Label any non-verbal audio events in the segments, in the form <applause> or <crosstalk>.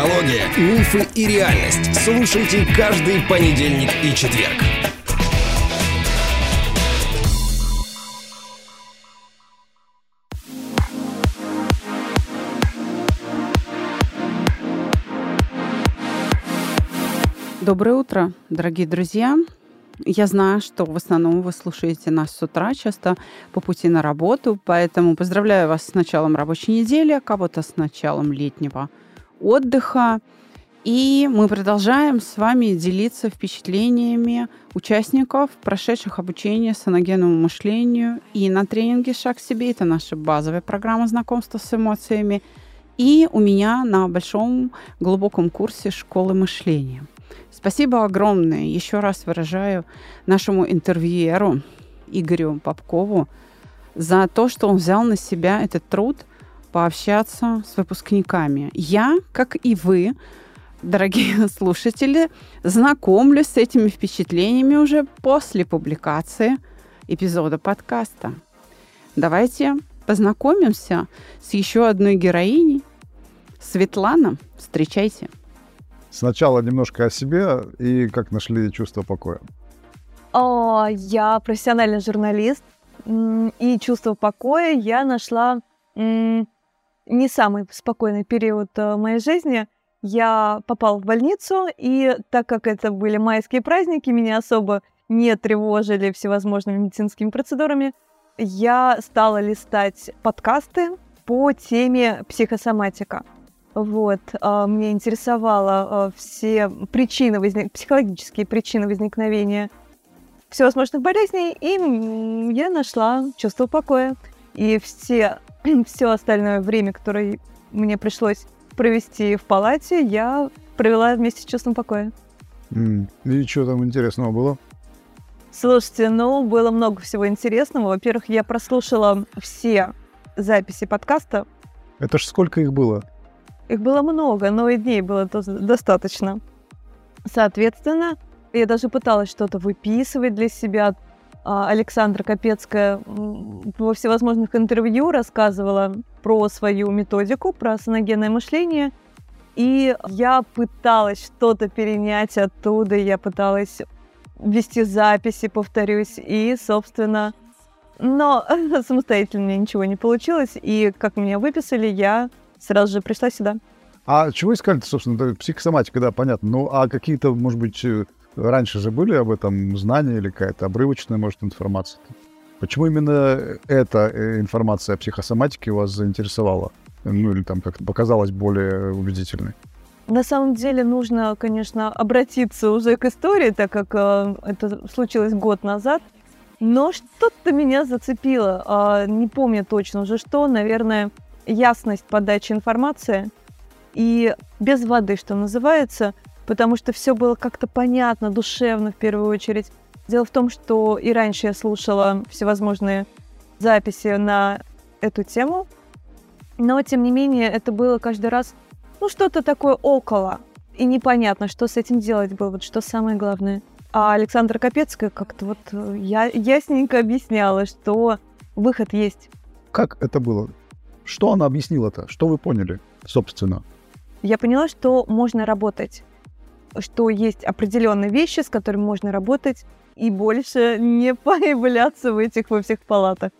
психология, мифы и реальность. Слушайте каждый понедельник и четверг. Доброе утро, дорогие друзья. Я знаю, что в основном вы слушаете нас с утра, часто по пути на работу, поэтому поздравляю вас с началом рабочей недели, а кого-то с началом летнего отдыха. И мы продолжаем с вами делиться впечатлениями участников, прошедших обучение саногенному мышлению и на тренинге «Шаг к себе». Это наша базовая программа знакомства с эмоциями. И у меня на большом глубоком курсе школы мышления – Спасибо огромное. Еще раз выражаю нашему интервьюеру Игорю Попкову за то, что он взял на себя этот труд пообщаться с выпускниками. Я, как и вы, дорогие <laughs> слушатели, знакомлюсь с этими впечатлениями уже после публикации эпизода подкаста. Давайте познакомимся с еще одной героиней. Светлана, встречайте. Сначала немножко о себе и как нашли чувство покоя. О, я профессиональный журналист, и чувство покоя я нашла не самый спокойный период э, моей жизни. Я попал в больницу, и так как это были майские праздники, меня особо не тревожили всевозможными медицинскими процедурами, я стала листать подкасты по теме психосоматика. Вот, а, мне интересовало а, все причины, возник... психологические причины возникновения всевозможных болезней, и я нашла чувство покоя. И все, <clears throat> все остальное время, которое мне пришлось провести в палате, я провела вместе с чувством покоя. Mm. И что там интересного было? Слушайте, ну, было много всего интересного. Во-первых, я прослушала все записи подкаста. Это ж сколько их было? Их было много, но и дней было достаточно. Соответственно, я даже пыталась что-то выписывать для себя. А, Александра Капецкая во всевозможных интервью рассказывала про свою методику, про саногенное мышление. И я пыталась что-то перенять оттуда, я пыталась вести записи, повторюсь, и, собственно, но <laughs> самостоятельно мне ничего не получилось, и как меня выписали, я сразу же пришла сюда. А чего искали собственно, психосоматика, да, понятно. Ну, а какие-то, может быть, э, раньше же были об этом знания или какая-то обрывочная, может, информация? Почему именно эта э, информация о психосоматике вас заинтересовала? Ну, или там как-то показалась более убедительной? На самом деле нужно, конечно, обратиться уже к истории, так как э, это случилось год назад. Но что-то меня зацепило. Э, не помню точно уже что. Наверное, ясность подачи информации и без воды, что называется, потому что все было как-то понятно, душевно в первую очередь. Дело в том, что и раньше я слушала всевозможные записи на эту тему, но тем не менее это было каждый раз ну что-то такое около, и непонятно, что с этим делать было, вот что самое главное. А Александра Капецкая как-то вот э, я, ясненько объясняла, что выход есть. Как это было? Что она объяснила-то? Что вы поняли, собственно? Я поняла, что можно работать, что есть определенные вещи, с которыми можно работать, и больше не <laughs> появляться в этих во всех палатах.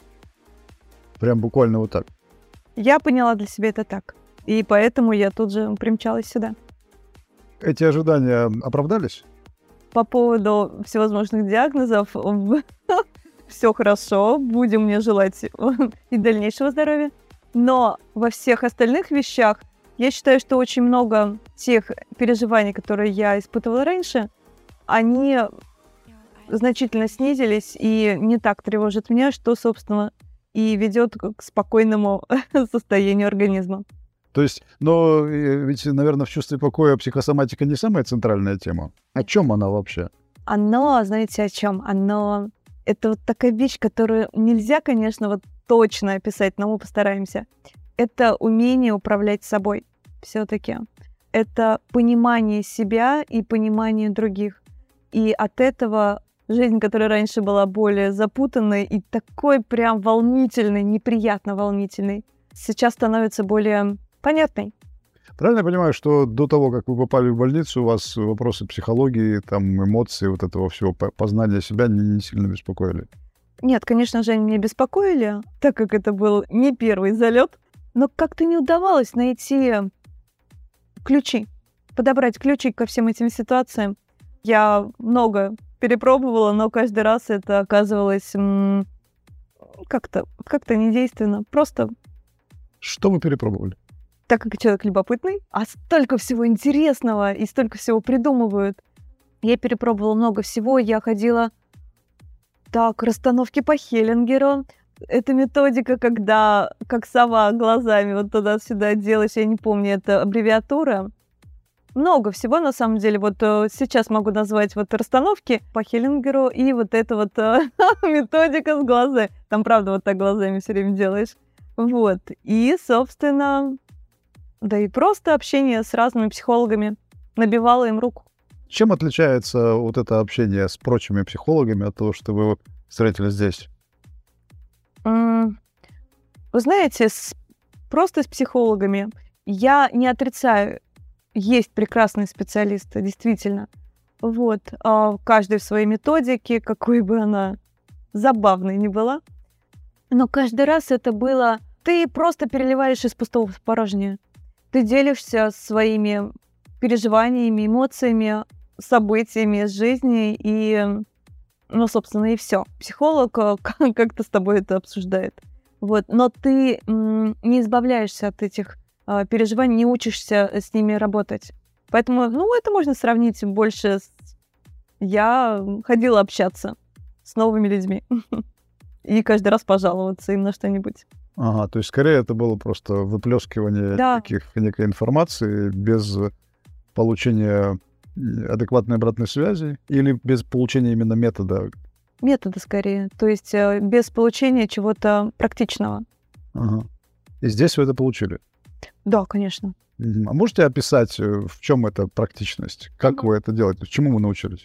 Прям буквально вот так. Я поняла для себя это так. И поэтому я тут же примчалась сюда. Эти ожидания оправдались? По поводу всевозможных диагнозов, <laughs> все хорошо, будем мне желать <laughs> и дальнейшего здоровья. Но во всех остальных вещах я считаю, что очень много тех переживаний, которые я испытывала раньше, они значительно снизились и не так тревожат меня, что, собственно, и ведет к спокойному <laughs> состоянию организма. То есть, но э, ведь, наверное, в чувстве покоя психосоматика не самая центральная тема. О чем она вообще? Оно, знаете, о чем? Оно это вот такая вещь, которую нельзя, конечно, вот точно описать, но мы постараемся. Это умение управлять собой все-таки. Это понимание себя и понимание других. И от этого жизнь, которая раньше была более запутанной и такой прям волнительной, неприятно волнительной, сейчас становится более понятной. Правильно я понимаю, что до того, как вы попали в больницу, у вас вопросы психологии, там, эмоций, вот этого всего, познания себя не, не сильно беспокоили? Нет, конечно же, они меня беспокоили, так как это был не первый залет, но как-то не удавалось найти ключи, подобрать ключи ко всем этим ситуациям. Я много перепробовала, но каждый раз это оказывалось как-то как недейственно. Просто... Что вы перепробовали? Так как человек любопытный, а столько всего интересного и столько всего придумывают. Я перепробовала много всего. Я ходила так, расстановки по Хеллингеру. Это методика, когда как сова глазами вот туда-сюда делаешь. Я не помню, это аббревиатура. Много всего, на самом деле. Вот э, сейчас могу назвать вот расстановки по Хеллингеру и вот эта вот э, <laughs> методика с глазами. Там, правда, вот так глазами все время делаешь. Вот. И, собственно, да и просто общение с разными психологами. Набивала им руку. Чем отличается вот это общение с прочими психологами от того, что вы встретили здесь? Вы знаете, с, просто с психологами я не отрицаю, есть прекрасные специалисты, действительно. Вот, а каждый в своей методике, какой бы она забавной ни была. Но каждый раз это было... Ты просто переливаешь из пустого в порожнее. Ты делишься своими переживаниями, эмоциями, событиями из жизни, и, ну, собственно, и все. Психолог э, <laughs> как-то с тобой это обсуждает. Вот. Но ты не избавляешься от этих э, переживаний, не учишься с ними работать. Поэтому, ну, это можно сравнить больше с... Я ходила общаться с новыми людьми <laughs> и каждый раз пожаловаться им на что-нибудь. Ага, то есть скорее это было просто выплескивание да. таких, некой информации без получения адекватной обратной связи или без получения именно метода? Метода скорее, то есть э, без получения чего-то практичного. Ага. И здесь вы это получили? Да, конечно. А можете описать, э, в чем эта практичность? Как mm-hmm. вы это делаете? Чему вы научились?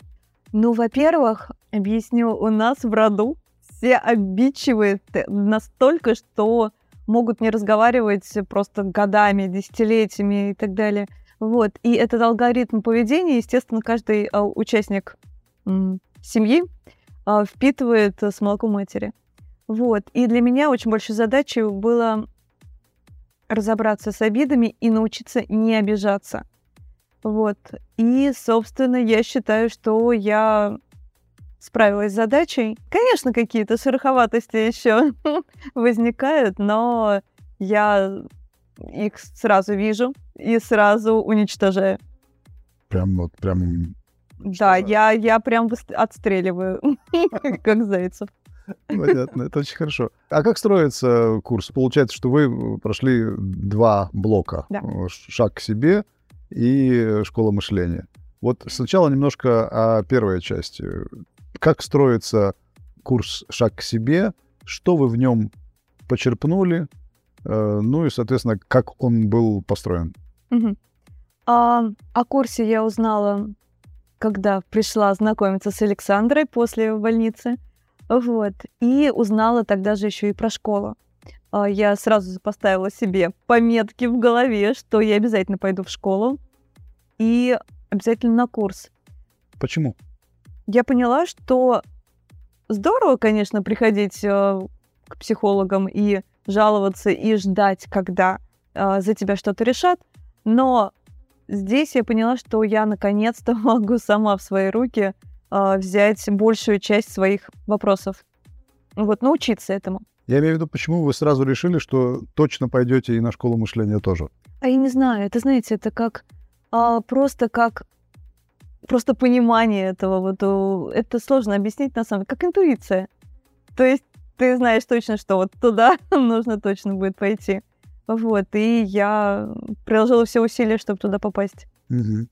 Ну, во-первых, объясню, у нас в роду все обидчивые настолько, что могут не разговаривать просто годами, десятилетиями и так далее. Вот. И этот алгоритм поведения, естественно, каждый а, участник семьи а, впитывает с молоком матери. Вот. И для меня очень большой задачей было разобраться с обидами и научиться не обижаться. Вот. И, собственно, я считаю, что я справилась с задачей. Конечно, какие-то шероховатости еще <laughs> возникают, но я их сразу вижу и сразу уничтожаю. Прям вот, прям... Да, я, я прям отстреливаю, <laughs> как зайцев. Понятно, это очень хорошо. А как строится курс? Получается, что вы прошли два блока. Да. Шаг к себе и школа мышления. Вот сначала немножко о первой части. Как строится курс «Шаг к себе», что вы в нем почерпнули, Э, ну и, соответственно, как он был построен. Угу. А, о курсе я узнала, когда пришла знакомиться с Александрой после больницы. Вот. И узнала тогда же еще и про школу. А, я сразу поставила себе пометки в голове, что я обязательно пойду в школу и обязательно на курс. Почему? Я поняла, что здорово, конечно, приходить э, к психологам и жаловаться и ждать, когда э, за тебя что-то решат. Но здесь я поняла, что я наконец-то <laughs> могу сама в свои руки э, взять большую часть своих вопросов. Вот, научиться этому. Я имею в виду, почему вы сразу решили, что точно пойдете и на школу мышления тоже? А я не знаю. Это, знаете, это как а, просто как просто понимание этого. Вот это сложно объяснить на самом деле, как интуиция. То есть ты знаешь точно, что вот туда <laughs> нужно точно будет пойти. Вот, и я приложила все усилия, чтобы туда попасть. Угу.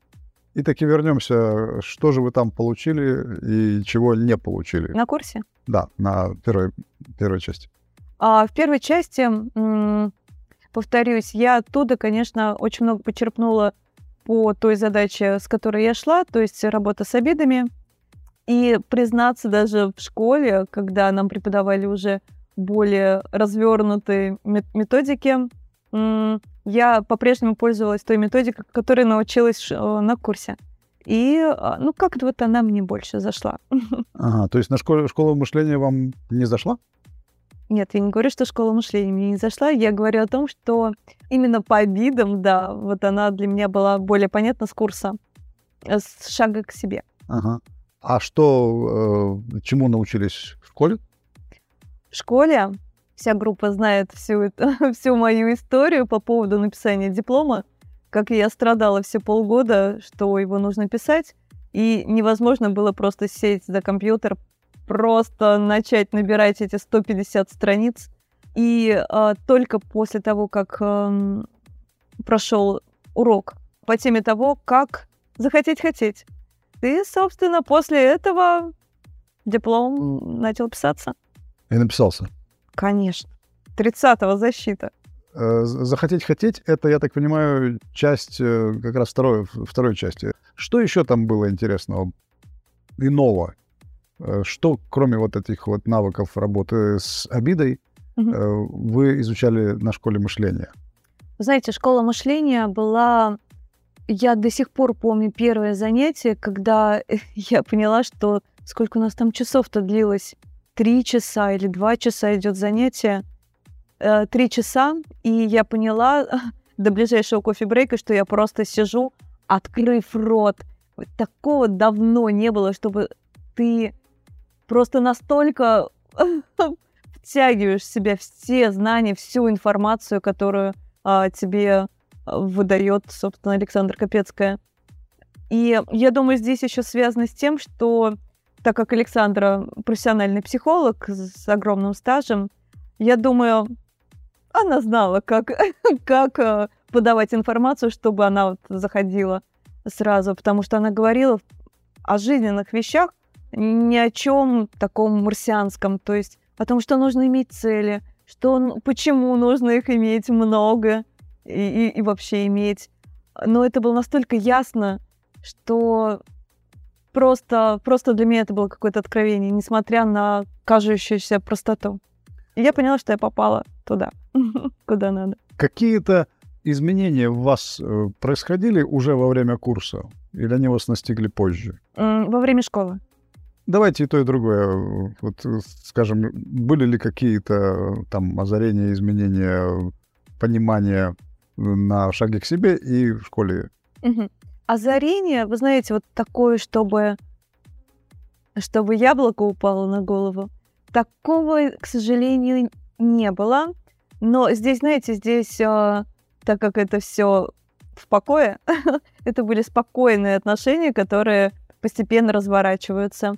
И таки вернемся. Что же вы там получили и чего не получили? На курсе? Да, на первой, первой части. А, в первой части, повторюсь, я оттуда, конечно, очень много почерпнула по той задаче, с которой я шла, то есть работа с обидами, и признаться даже в школе, когда нам преподавали уже более развернутые методики, я по-прежнему пользовалась той методикой, которой научилась э, на курсе. И, а, ну, как-то вот она мне больше зашла. <laughs> Ага, то есть на школе, школа мышления вам не зашла? Нет, я не говорю, что школа мышления мне не зашла. Я говорю о том, что именно по обидам, да, вот она для меня была более понятна с курса, э, с шага к себе. Ага. А что, э, чему научились в школе? В школе вся группа знает всю, эту, <laughs> всю мою историю по поводу написания диплома, как я страдала все полгода, что его нужно писать, и невозможно было просто сесть за компьютер, просто начать набирать эти 150 страниц. И э, только после того, как э, прошел урок по теме того, как захотеть хотеть, ты, собственно, после этого диплом начал писаться. И написался. Конечно. 30-го защита. Э, захотеть хотеть, это, я так понимаю, часть э, как раз второй, второй части. Что еще там было интересного, иного? Э, что, кроме вот этих вот навыков работы с обидой, угу. вы изучали на школе мышления? Знаете, школа мышления была... Я до сих пор помню первое занятие, когда <laughs> я поняла, что сколько у нас там часов-то длилось. Три часа или два часа идет занятие. Э, три часа, и я поняла <laughs> до ближайшего кофе-брейка, что я просто сижу, открыв рот. Такого давно не было, чтобы ты просто настолько <laughs> втягиваешь в себя все знания, всю информацию, которую а, тебе выдает, собственно, Александр Капецкая. И я думаю, здесь еще связано с тем, что так как Александра профессиональный психолог с огромным стажем, я думаю, она знала, как, <laughs> как э, подавать информацию, чтобы она вот заходила сразу, потому что она говорила о жизненных вещах, ни о чем таком марсианском, то есть о том, что нужно иметь цели, что, почему нужно их иметь много и, и, и вообще иметь. Но это было настолько ясно, что просто, просто для меня это было какое-то откровение, несмотря на кажущуюся простоту. И я поняла, что я попала туда, <laughs> куда надо. Какие-то изменения в вас э, происходили уже во время курса? Или они вас настигли позже? Во время школы. Давайте и то, и другое. Вот, э, скажем, были ли какие-то э, там озарения, изменения, понимания на шаге к себе и в школе? Угу. Озарение, вы знаете, вот такое, чтобы чтобы яблоко упало на голову. Такого, к сожалению, не было. Но здесь, знаете, здесь, э, так как это все в покое, <laughs> это были спокойные отношения, которые постепенно разворачиваются.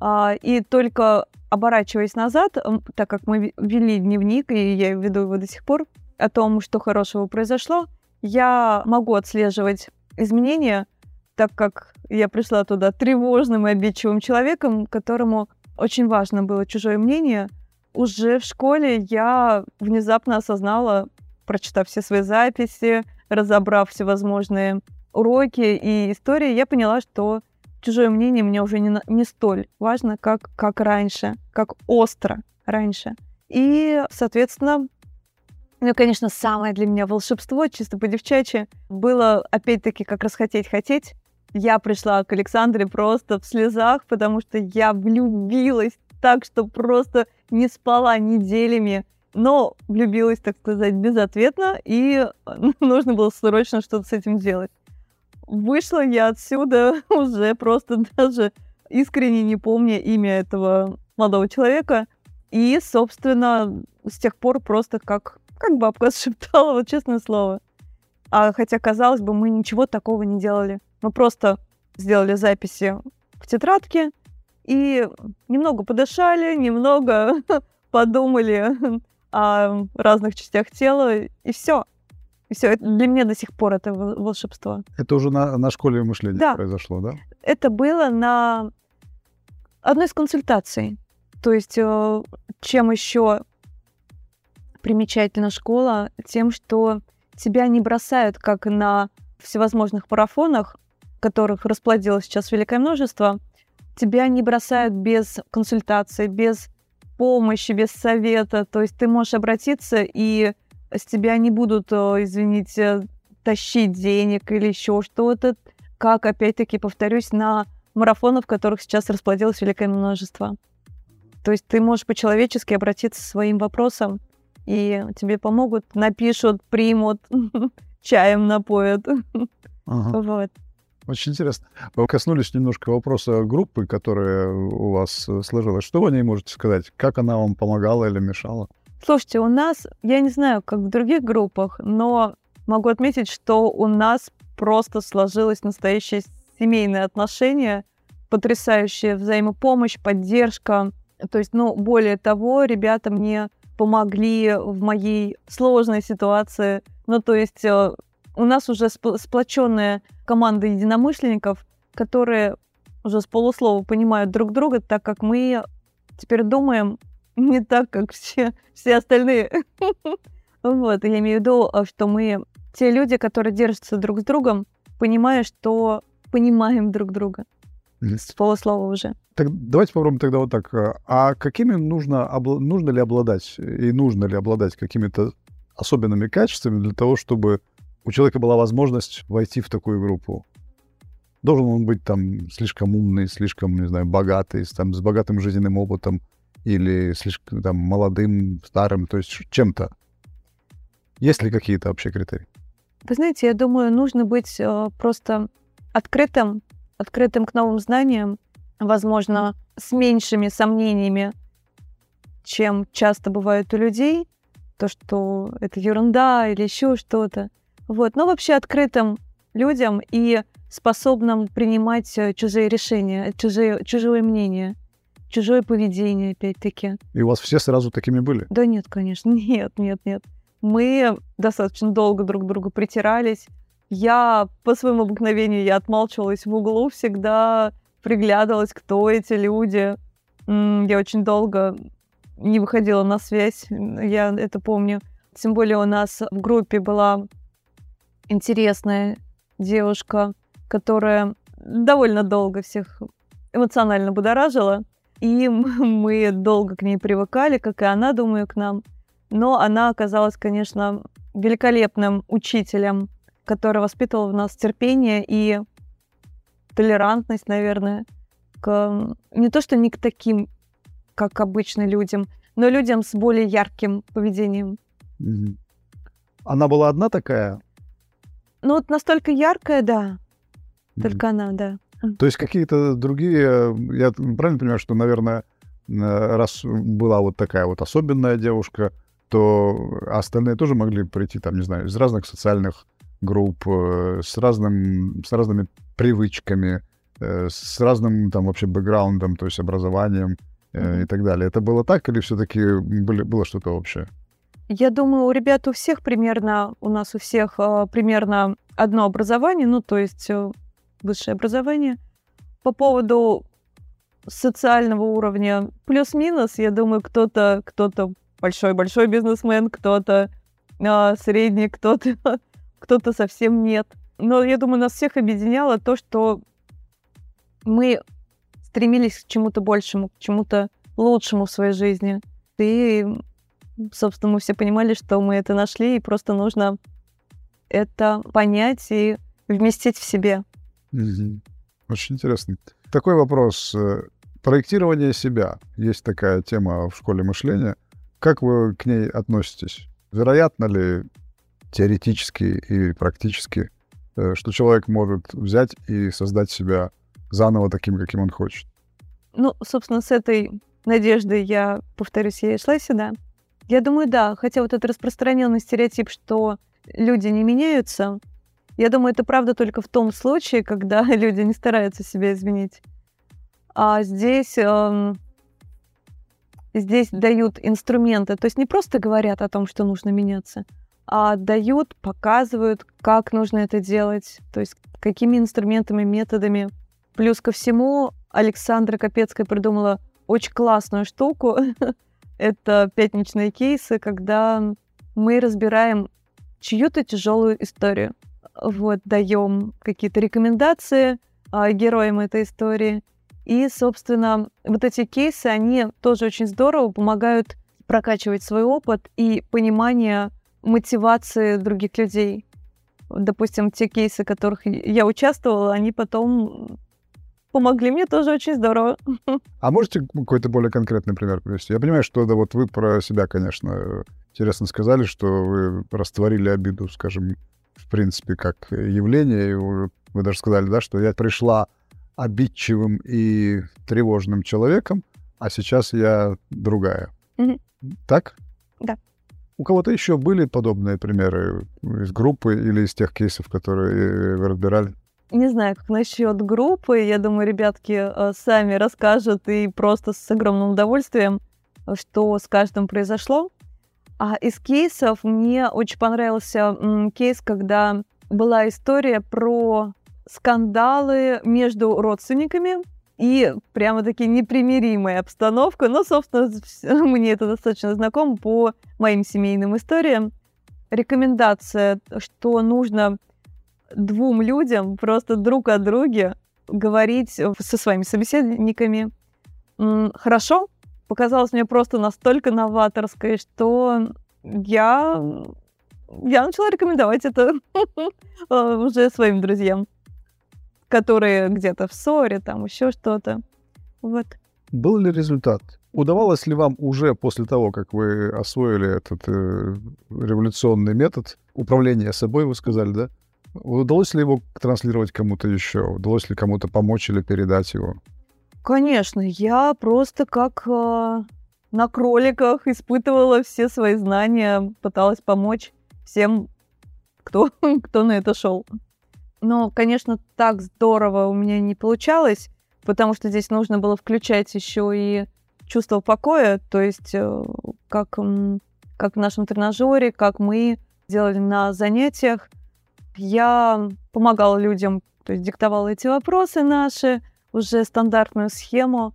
А, и только оборачиваясь назад, так как мы вели дневник, и я веду его до сих пор, о том, что хорошего произошло, я могу отслеживать изменения, так как я пришла туда тревожным и обидчивым человеком, которому очень важно было чужое мнение. Уже в школе я внезапно осознала, прочитав все свои записи, разобрав всевозможные уроки и истории, я поняла, что чужое мнение мне уже не, не столь важно, как, как раньше, как остро раньше. И, соответственно, ну, конечно, самое для меня волшебство, чисто по-девчачьи, было, опять-таки, как расхотеть-хотеть. Я пришла к Александре просто в слезах, потому что я влюбилась так, что просто не спала неделями, но влюбилась, так сказать, безответно, и <laughs> нужно было срочно что-то с этим делать. Вышла я отсюда <laughs> уже просто даже искренне не помня имя этого молодого человека. И, собственно, с тех пор просто как, как бабка <laughs> шептала, вот честное слово. А хотя, казалось бы, мы ничего такого не делали. Мы просто сделали записи в тетрадке и немного подышали, немного <laughs> подумали <laughs> о разных частях тела, и все. И все, для меня до сих пор это волшебство. Это уже на, на школе мышления да. произошло, да? Это было на одной из консультаций. То есть, э, чем еще примечательна школа? Тем, что тебя не бросают, как на всевозможных марафонах, которых расплодилось сейчас великое множество, тебя не бросают без консультации, без помощи, без совета. То есть ты можешь обратиться и с тебя не будут, э, извините, тащить денег или еще что-то, как, опять-таки, повторюсь, на марафонов, которых сейчас расплодилось великое множество. То есть ты можешь по-человечески обратиться своим вопросом, и тебе помогут, напишут, примут, <laughs> чаем напоят. Ага. Вот. Очень интересно. Вы коснулись немножко вопроса группы, которая у вас э, сложилась. Что вы о ней можете сказать? Как она вам помогала или мешала? Слушайте, у нас, я не знаю, как в других группах, но могу отметить, что у нас просто сложилось настоящее семейное отношение, потрясающая взаимопомощь, поддержка. То есть, ну, более того, ребята мне помогли в моей сложной ситуации. Ну, то есть э, у нас уже сплоченная команда единомышленников, которые уже с полуслова понимают друг друга, так как мы теперь думаем не так, как все, все остальные. <laughs> Вот, я имею в виду, э, что мы те люди, которые держатся друг с другом, понимая, что понимаем друг друга. С полуслова уже. Так давайте попробуем тогда вот так. А какими нужно, обла- нужно ли обладать и нужно ли обладать какими-то особенными качествами для того, чтобы у человека была возможность войти в такую группу? Должен он быть там слишком умный, слишком, не знаю, богатый, там, с богатым жизненным опытом или слишком там молодым, старым, то есть чем-то? Есть ли какие-то вообще критерии? Вы знаете, я думаю, нужно быть э, просто открытым, открытым к новым знаниям, возможно, с меньшими сомнениями, чем часто бывает у людей, то, что это ерунда или еще что-то. Вот. Но вообще открытым людям и способным принимать э, чужие решения, чужие, чужое мнение, чужое поведение, опять-таки. И у вас все сразу такими были? Да нет, конечно, <laughs> нет, нет, нет. Мы достаточно долго друг к другу притирались. Я по своему обыкновению я отмалчивалась в углу, всегда приглядывалась, кто эти люди. Я очень долго не выходила на связь, я это помню. Тем более у нас в группе была интересная девушка, которая довольно долго всех эмоционально будоражила. И <laughs> мы долго к ней привыкали, как и она, думаю, к нам. Но она оказалась, конечно, великолепным учителем, который воспитывал в нас терпение и толерантность, наверное, к не то что не к таким, как обычно людям, но людям с более ярким поведением. Она была одна такая? Ну, вот настолько яркая, да. Только она, да. То есть какие-то другие... Я правильно понимаю, что, наверное, раз была вот такая вот особенная девушка, то остальные тоже могли прийти, там, не знаю, из разных социальных групп, э, с, разным, с разными привычками, э, с разным там вообще бэкграундом, то есть образованием mm-hmm. и так далее. Это было так или все-таки было что-то общее? Я думаю, у ребят у всех примерно, у нас у всех примерно одно образование, ну, то есть высшее образование. По поводу социального уровня плюс-минус, я думаю, кто-то кто-то большой-большой бизнесмен, кто-то э, средний, кто-то кто-то совсем нет. Но я думаю, нас всех объединяло то, что мы стремились к чему-то большему, к чему-то лучшему в своей жизни. И, собственно, мы все понимали, что мы это нашли, и просто нужно это понять и вместить в себе. Очень интересно. Такой вопрос. Проектирование себя. Есть такая тема в школе мышления. Как вы к ней относитесь? Вероятно ли теоретически и практически, э, что человек может взять и создать себя заново таким, каким он хочет? Ну, собственно, с этой надеждой я, повторюсь, я и шла сюда. Я думаю, да. Хотя вот этот распространенный стереотип, что люди не меняются, я думаю, это правда только в том случае, когда <laughs> люди не стараются себя изменить. А здесь, эм, здесь дают инструменты. То есть не просто говорят о том, что нужно меняться, а дают, показывают, как нужно это делать, то есть какими инструментами, методами. Плюс ко всему, Александра Капецкая придумала очень классную штуку. <laughs> это пятничные кейсы, когда мы разбираем чью-то тяжелую историю вот, даем какие-то рекомендации а, героям этой истории. И, собственно, вот эти кейсы, они тоже очень здорово помогают прокачивать свой опыт и понимание мотивации других людей. Допустим, те кейсы, в которых я участвовала, они потом помогли мне тоже очень здорово. А можете какой-то более конкретный пример привести? Я понимаю, что да, вот вы про себя, конечно, интересно сказали, что вы растворили обиду, скажем, в принципе, как явление. И вы, вы даже сказали, да, что я пришла обидчивым и тревожным человеком, а сейчас я другая. Мгм. Так? Да. У кого-то еще были подобные примеры из группы или из тех кейсов, которые вы разбирали? Не знаю, как насчет группы. Я думаю, ребятки э, сами расскажут и просто с огромным удовольствием, э, что с каждым произошло. А из кейсов мне очень понравился кейс, когда была история про скандалы между родственниками и прямо таки непримиримая обстановка. Но, собственно, <laughs> мне это достаточно знакомо по моим семейным историям. Рекомендация, что нужно двум людям просто друг о друге говорить э, со своими собеседниками хорошо. Показалось мне просто настолько новаторской, что я, я начала рекомендовать это <laughs> э, уже своим друзьям, которые где-то в ссоре, там еще что-то. Вот. Был ли результат? Удавалось ли вам уже после того, как вы освоили этот э, революционный метод управления собой, вы сказали, да? Удалось ли его транслировать кому-то еще? Удалось ли кому-то помочь или передать его? Конечно, я просто как э, на кроликах испытывала все свои знания, пыталась помочь всем, кто, <laughs> кто на это шел. Но, конечно, так здорово у меня не получалось, потому что здесь нужно было включать еще и чувство покоя, то есть э, как, как в нашем тренажере, как мы делали на занятиях. Я помогала людям, то есть диктовала эти вопросы наши, уже стандартную схему.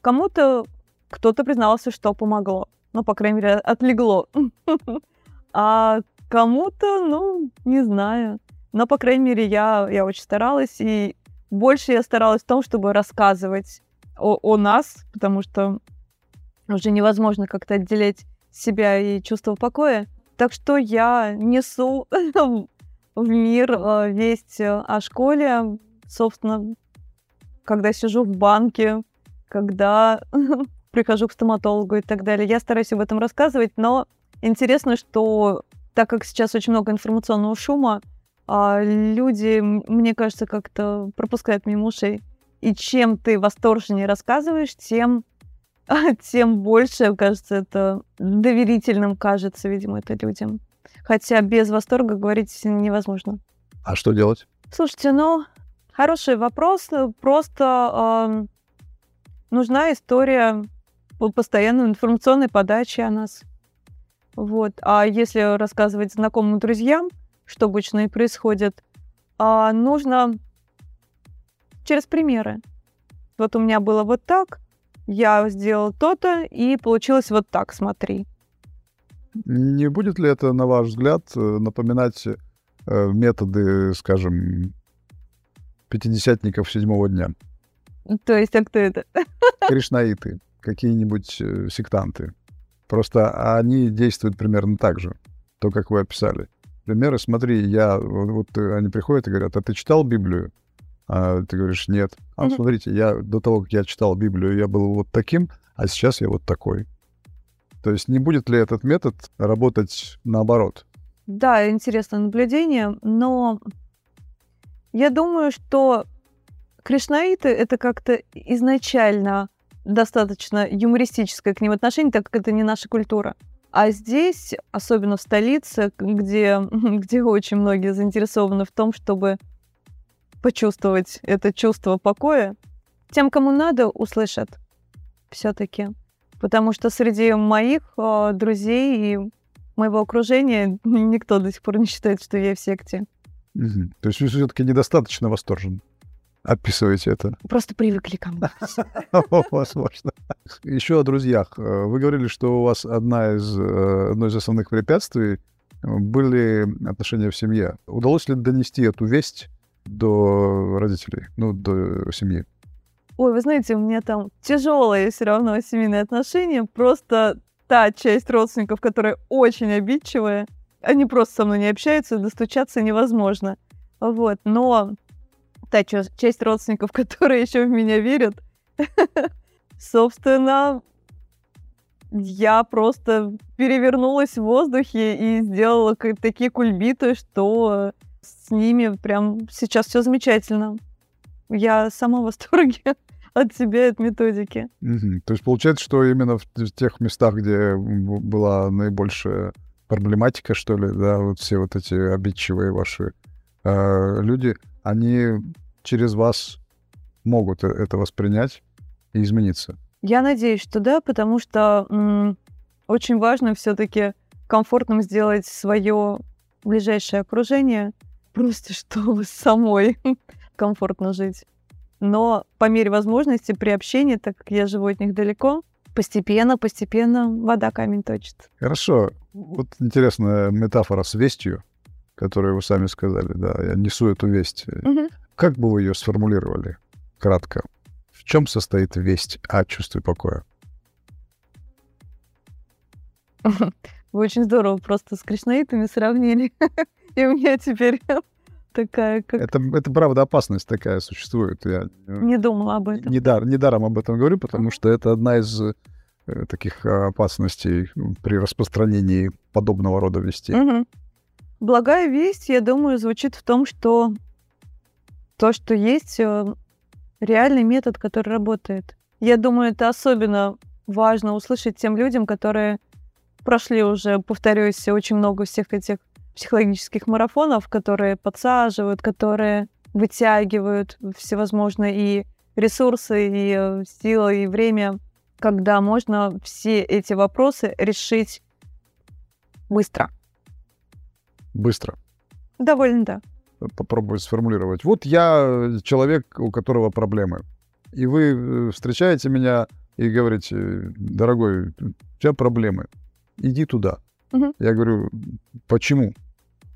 Кому-то кто-то признался, что помогло. Ну, по крайней мере, отлегло. <laughs> А кому-то, ну, не знаю. Но, по крайней мере, я, я очень старалась. И больше я старалась в том, чтобы рассказывать о, о нас, потому что уже невозможно как-то отделять себя и чувство покоя. Так что я несу <laughs> в мир э, весть о школе, собственно, когда сижу в банке, когда <laughs> прихожу к стоматологу и так далее. Я стараюсь об этом рассказывать, но интересно, что так как сейчас очень много информационного шума, а, люди, мне кажется, как-то пропускают мимо ушей. И чем ты восторженнее рассказываешь, тем, <laughs> тем больше, кажется, это доверительным кажется, видимо, это людям. Хотя без восторга говорить невозможно. А что делать? Слушайте, ну, хороший вопрос. Просто ам, нужна история по- постоянной информационной подачи о нас. Вот. А если рассказывать знакомым друзьям, что обычно и происходит, а, нужно через примеры. Вот у меня было вот так, я сделал то-то, и получилось вот так, смотри. Не будет ли это, на ваш взгляд, э, напоминать э, методы, скажем, пятидесятников седьмого дня? То есть, а кто это? <laughs> Кришнаиты, какие-нибудь э, сектанты. Просто они действуют примерно так же, то, как вы описали. Примеры, смотри, я, вот вот, э, они приходят и говорят, а ты читал Библию? А ты говоришь, нет. А Мгм. смотрите, я до того, как я читал Библию, я был вот таким, а сейчас я вот такой. То есть не будет ли этот метод работать наоборот? Да, интересное наблюдение, но я думаю, что кришнаиты — это как-то изначально достаточно юмористическое к ним отношение, так как это не наша культура. А здесь, особенно в столице, где, <laughs> где очень многие заинтересованы в том, чтобы почувствовать это чувство покоя, тем, кому надо, услышат все-таки. Потому что среди моих э, друзей и моего окружения <laughs> никто до сих пор не считает, что я в секте. Мгм. То есть вы все-таки недостаточно восторжен. Описываете это. Просто привыкли ко мне. <laughs> Возможно. Еще о друзьях. Э, Вы говорили, что у вас одна из, э, одно из основных препятствий э, были отношения в семье. Удалось ли донести эту весть до родителей, ну, до семьи? Ой, вы знаете, у меня там тяжелые все равно семейные отношения. Просто та часть родственников, которая очень обидчивая, Они просто со мной не общаются, достучаться невозможно. Вот, но та часть родственников, <laughs> которые еще в меня верят, <laughs> собственно, я просто перевернулась в воздухе и сделала такие кульбиты, что с ними прям сейчас все замечательно. Я сама в восторге <laughs> от себя, от методики. То есть получается, что именно в тех местах, где была наибольшая проблематика, что ли, да, вот все вот эти обидчивые ваши э, люди, они через вас могут э, это воспринять и измениться. Я надеюсь, что да, потому что м- очень важно все-таки комфортным сделать свое ближайшее окружение, просто чтобы <laughs> самой комфортно жить. Но по мере возможности при общении, так как я живу от них далеко, постепенно, постепенно вода камень точит. Хорошо. Вот интересная метафора с вестью, которую вы сами сказали, да, я несу эту весть. Угу. Как бы вы ее сформулировали кратко? В чем состоит весть о чувстве покоя? <laughs> Вы очень здорово просто с кришнаитами сравнили. <laughs> И у меня теперь <laughs> такая, как... Это, это правда опасность такая существует. Я не думала об этом. Недар, недаром об этом говорю, потому что это одна из э, таких опасностей при распространении подобного рода вестей. Угу. Благая весть, я думаю, звучит в том, что то, что есть э, реальный метод, который работает. Я думаю, это особенно важно услышать тем людям, которые прошли уже, повторюсь, очень много всех этих психологических марафонов, которые подсаживают, которые вытягивают всевозможные и ресурсы, и э, силы, и время, когда можно все эти вопросы решить быстро. Быстро. Довольно, да. Попробую сформулировать. Вот я человек, у которого проблемы. И вы э, встречаете меня и говорите, дорогой, у тебя проблемы, иди туда. Угу. Я говорю, почему?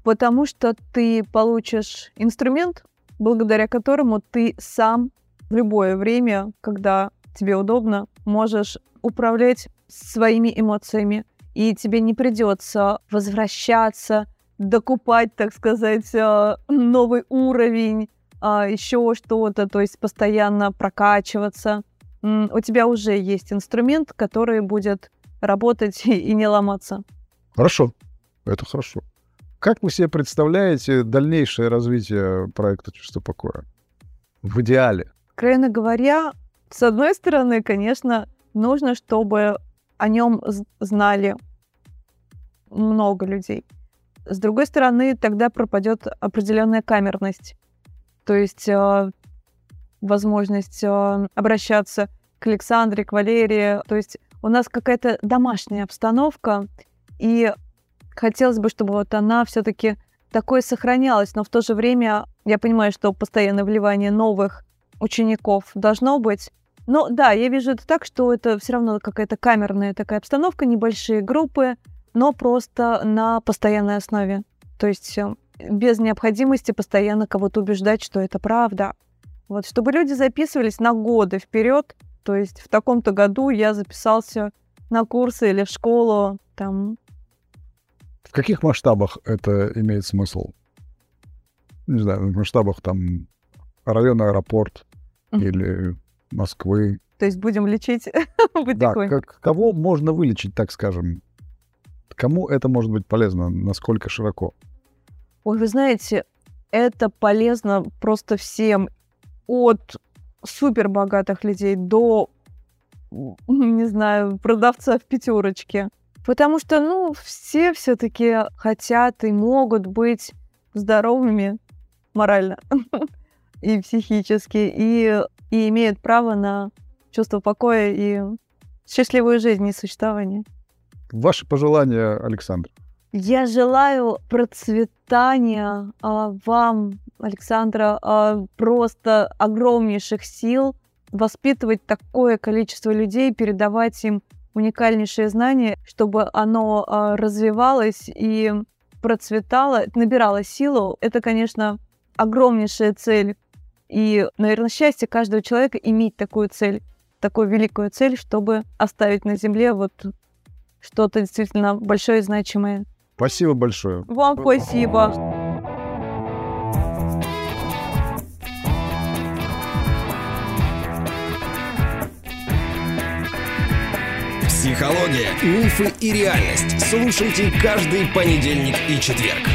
потому что ты получишь инструмент, благодаря которому ты сам в любое время, когда тебе удобно, можешь управлять своими эмоциями, и тебе не придется возвращаться, докупать, так сказать, э, новый уровень, а, еще что-то, то есть постоянно прокачиваться. У тебя уже есть инструмент, который будет работать <laughs> и не ломаться. Хорошо, это хорошо. Как вы себе представляете дальнейшее развитие проекта «Чувство покоя»? В идеале. Откровенно говоря, с одной стороны, конечно, нужно, чтобы о нем знали много людей. С другой стороны, тогда пропадет определенная камерность. То есть э, возможность э, обращаться к Александре, к Валерии. То есть у нас какая-то домашняя обстановка, и хотелось бы, чтобы вот она все-таки такое сохранялась, но в то же время я понимаю, что постоянное вливание новых учеников должно быть. Но да, я вижу это так, что это все равно какая-то камерная такая обстановка, небольшие группы, но просто на постоянной основе. То есть э, без необходимости постоянно кого-то убеждать, что это правда. Вот, чтобы люди записывались на годы вперед, то есть в таком-то году я записался на курсы или в школу, там, в каких масштабах это имеет смысл? Не знаю, в масштабах там района аэропорт mm-hmm. или Москвы. То есть будем лечить <laughs> Да, как, кого можно вылечить, так скажем? Кому это может быть полезно? Насколько широко? Ой, вы знаете, это полезно просто всем. От супер богатых людей до, не знаю, продавца в пятерочке. Потому что, ну, все все-таки хотят и могут быть здоровыми морально <laughs> и психически, и, и имеют право на чувство покоя и счастливую жизнь и существование. Ваши пожелания, Александр? Я желаю процветания а, вам, Александра, а, просто огромнейших сил воспитывать такое количество людей, передавать им уникальнейшее знание, чтобы оно а, развивалось и процветало, набирало силу. Это, конечно, огромнейшая цель. И, наверное, счастье каждого человека иметь такую цель, такую великую цель, чтобы оставить на Земле вот что-то действительно большое и значимое. Спасибо большое. Вам спасибо. Психология, мифы и реальность. Слушайте каждый понедельник и четверг.